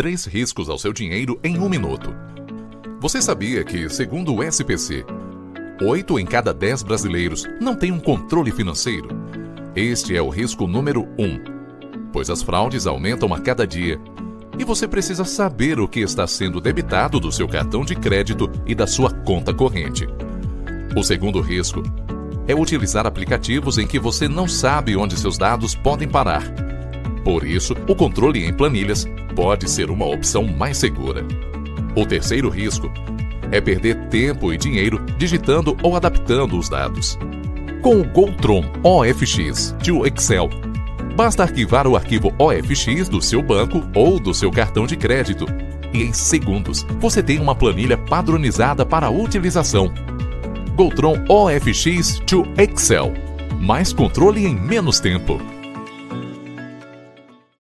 três riscos ao seu dinheiro em um minuto. Você sabia que, segundo o SPC, 8 em cada 10 brasileiros não têm um controle financeiro? Este é o risco número 1, um, pois as fraudes aumentam a cada dia e você precisa saber o que está sendo debitado do seu cartão de crédito e da sua conta corrente. O segundo risco é utilizar aplicativos em que você não sabe onde seus dados podem parar. Por isso, o controle em planilhas pode ser uma opção mais segura. O terceiro risco é perder tempo e dinheiro digitando ou adaptando os dados. Com o Goltron OFX to Excel, basta arquivar o arquivo OFX do seu banco ou do seu cartão de crédito. E em segundos, você tem uma planilha padronizada para utilização. Goltron OFX to Excel. Mais controle em menos tempo.